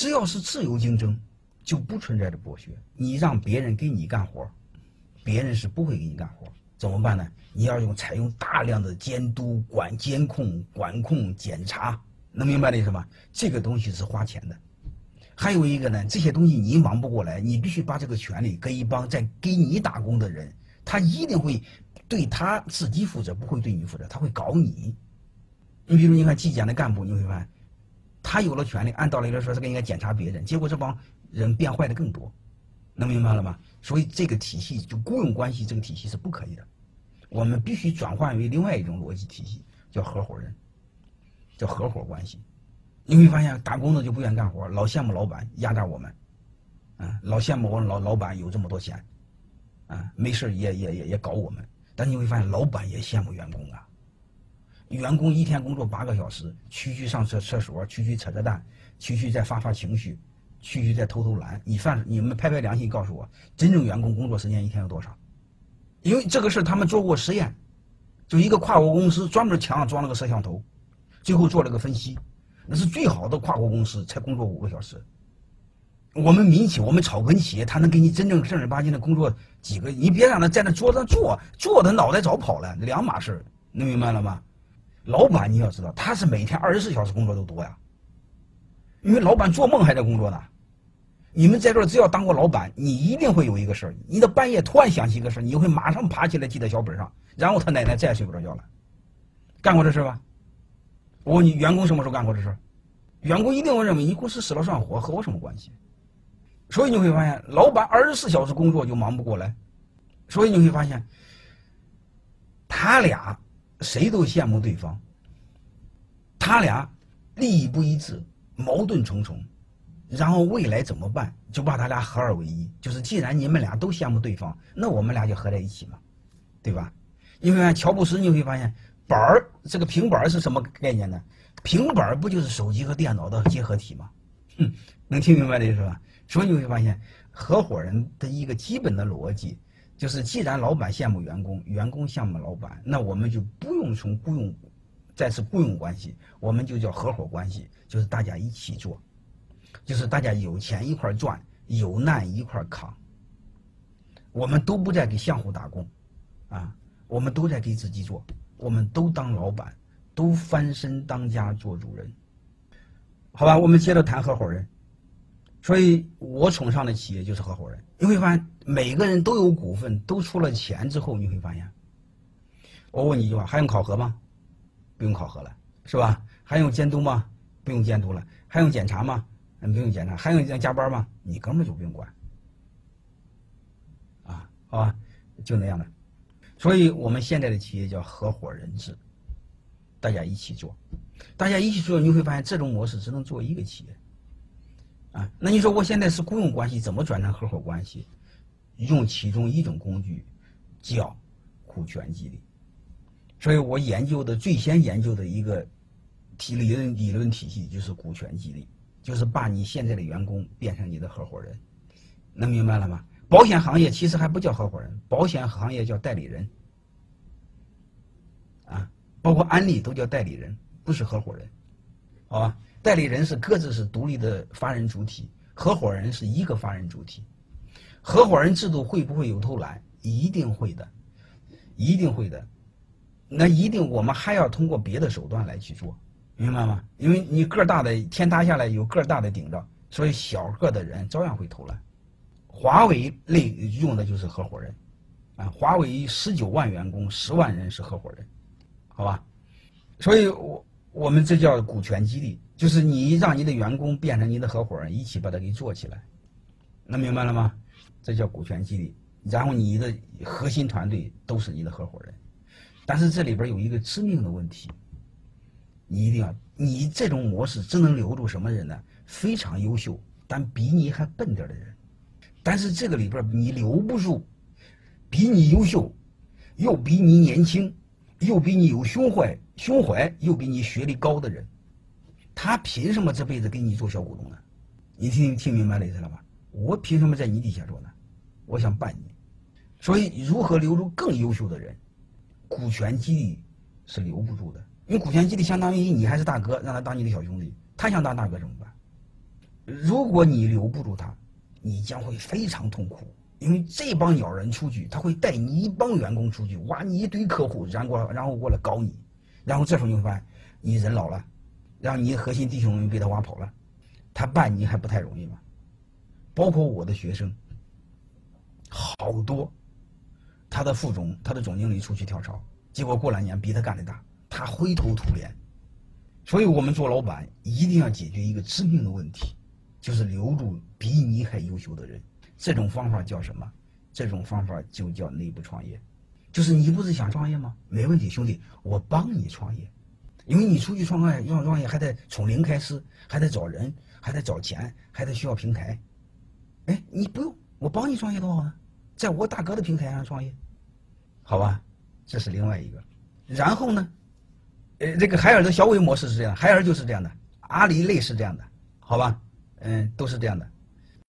只要是自由竞争，就不存在着剥削。你让别人给你干活，别人是不会给你干活。怎么办呢？你要用采用大量的监督、管监控、管控、检查，能明白的意思吗？这个东西是花钱的。还有一个呢，这些东西你忙不过来，你必须把这个权利给一帮在给你打工的人，他一定会对他自己负责，不会对你负责，他会搞你。你比如你看纪检的干部，你会发现，他有了权利，按道理来说是应该检查别人，结果这帮人变坏的更多，能明白了吗？所以这个体系就雇佣关系这个体系是不可以的，我们必须转换为另外一种逻辑体系，叫合伙人，叫合伙关系。你会发现，打工的就不愿干活，老羡慕老板压榨我们，啊，老羡慕我老老板有这么多钱，啊，没事也也也也搞我们。但你会发现，老板也羡慕员工啊。员工一天工作八个小时，区区上厕厕所，区区扯扯淡，区区再发发情绪，区区再偷偷懒。你算你们拍拍良心告诉我，真正员工工作时间一天有多少？因为这个事他们做过实验，就一个跨国公司专门墙上装了个摄像头，最后做了个分析。那是最好的跨国公司才工作五个小时。我们民企，我们草根企业，他能给你真正正儿八经的工作几个？你别让他在那桌子上坐，坐他脑袋早跑了，两码事能明白了吗？老板你要知道，他是每天二十四小时工作都多呀。因为老板做梦还在工作呢。你们在这儿只要当过老板，你一定会有一个事儿：你的半夜突然想起一个事儿，你会马上爬起来记在小本上，然后他奶奶再也睡不着觉了。干过这事吧？我问你，员工什么时候干过这事？员工一定会认为你公司死了算活，和我什么关系？所以你会发现，老板二十四小时工作就忙不过来。所以你会发现，他俩谁都羡慕对方，他俩利益不一致，矛盾重重。然后未来怎么办？就把他俩合二为一。就是既然你们俩都羡慕对方，那我们俩就合在一起嘛，对吧？你会发现，乔布斯你会发现。板儿，这个平板是什么概念呢？平板不就是手机和电脑的结合体吗？哼，能听明白的意思吧？所以你会发现，合伙人的一个基本的逻辑就是：既然老板羡慕员工，员工羡慕老板，那我们就不用从雇佣再次雇佣关系，我们就叫合伙关系，就是大家一起做，就是大家有钱一块赚，有难一块扛。我们都不再给相互打工，啊，我们都在给自己做。我们都当老板，都翻身当家做主人，好吧？我们接着谈合伙人。所以我崇尚的企业就是合伙人。你会发现，每个人都有股份，都出了钱之后，你会发现，我问你一句话：还用考核吗？不用考核了，是吧？还用监督吗？不用监督了。还用检查吗？嗯，不用检查。还用加班吗？你根本就不用管。啊，好吧，就那样的。所以我们现在的企业叫合伙人制，大家一起做，大家一起做，你会发现这种模式只能做一个企业，啊，那你说我现在是雇佣关系，怎么转成合伙关系？用其中一种工具，叫股权激励。所以我研究的最先研究的一个体理论理论体系就是股权激励，就是把你现在的员工变成你的合伙人，能明白了吗？保险行业其实还不叫合伙人，保险行业叫代理人，啊，包括安利都叫代理人，不是合伙人，好吧？代理人是各自是独立的法人主体，合伙人是一个法人主体。合伙人制度会不会有偷懒？一定会的，一定会的。那一定我们还要通过别的手段来去做，明白吗？因为你个大的天塌下来有个大的顶着，所以小个的人照样会偷懒。华为类用的就是合伙人，啊，华为十九万员工，十万人是合伙人，好吧？所以，我我们这叫股权激励，就是你让你的员工变成你的合伙人，一起把它给做起来，能明白了吗？这叫股权激励。然后你的核心团队都是你的合伙人，但是这里边有一个致命的问题，你一定要，你这种模式只能留住什么人呢？非常优秀但比你还笨点的人。但是这个里边你留不住，比你优秀，又比你年轻，又比你有胸怀，胸怀又比你学历高的人，他凭什么这辈子给你做小股东呢？你听听明白了意思了吧？我凭什么在你底下做呢？我想办你，所以如何留住更优秀的人？股权激励是留不住的，因为股权激励相当于你还是大哥，让他当你的小兄弟，他想当大哥怎么办？如果你留不住他，你将会非常痛苦，因为这帮鸟人出去，他会带你一帮员工出去，挖你一堆客户，然后然后过来搞你，然后这时候你会发现，你人老了，让你核心弟兄们被他挖跑了，他办你还不太容易吗？包括我的学生，好多，他的副总、他的总经理出去跳槽，结果过两年比他干的大，他灰头土脸。所以我们做老板一定要解决一个致命的问题，就是留住比你还优秀的人。这种方法叫什么？这种方法就叫内部创业。就是你不是想创业吗？没问题，兄弟，我帮你创业。因为你出去创业，要创业还得从零开始，还得找人，还得找钱，还得需要平台。哎，你不用，我帮你创业多好呢，在我大哥的平台上创业，好吧？这是另外一个。然后呢？呃，这个海尔的小伟模式是这样，海尔就是这样的，阿里类是这样的，好吧？嗯，都是这样的。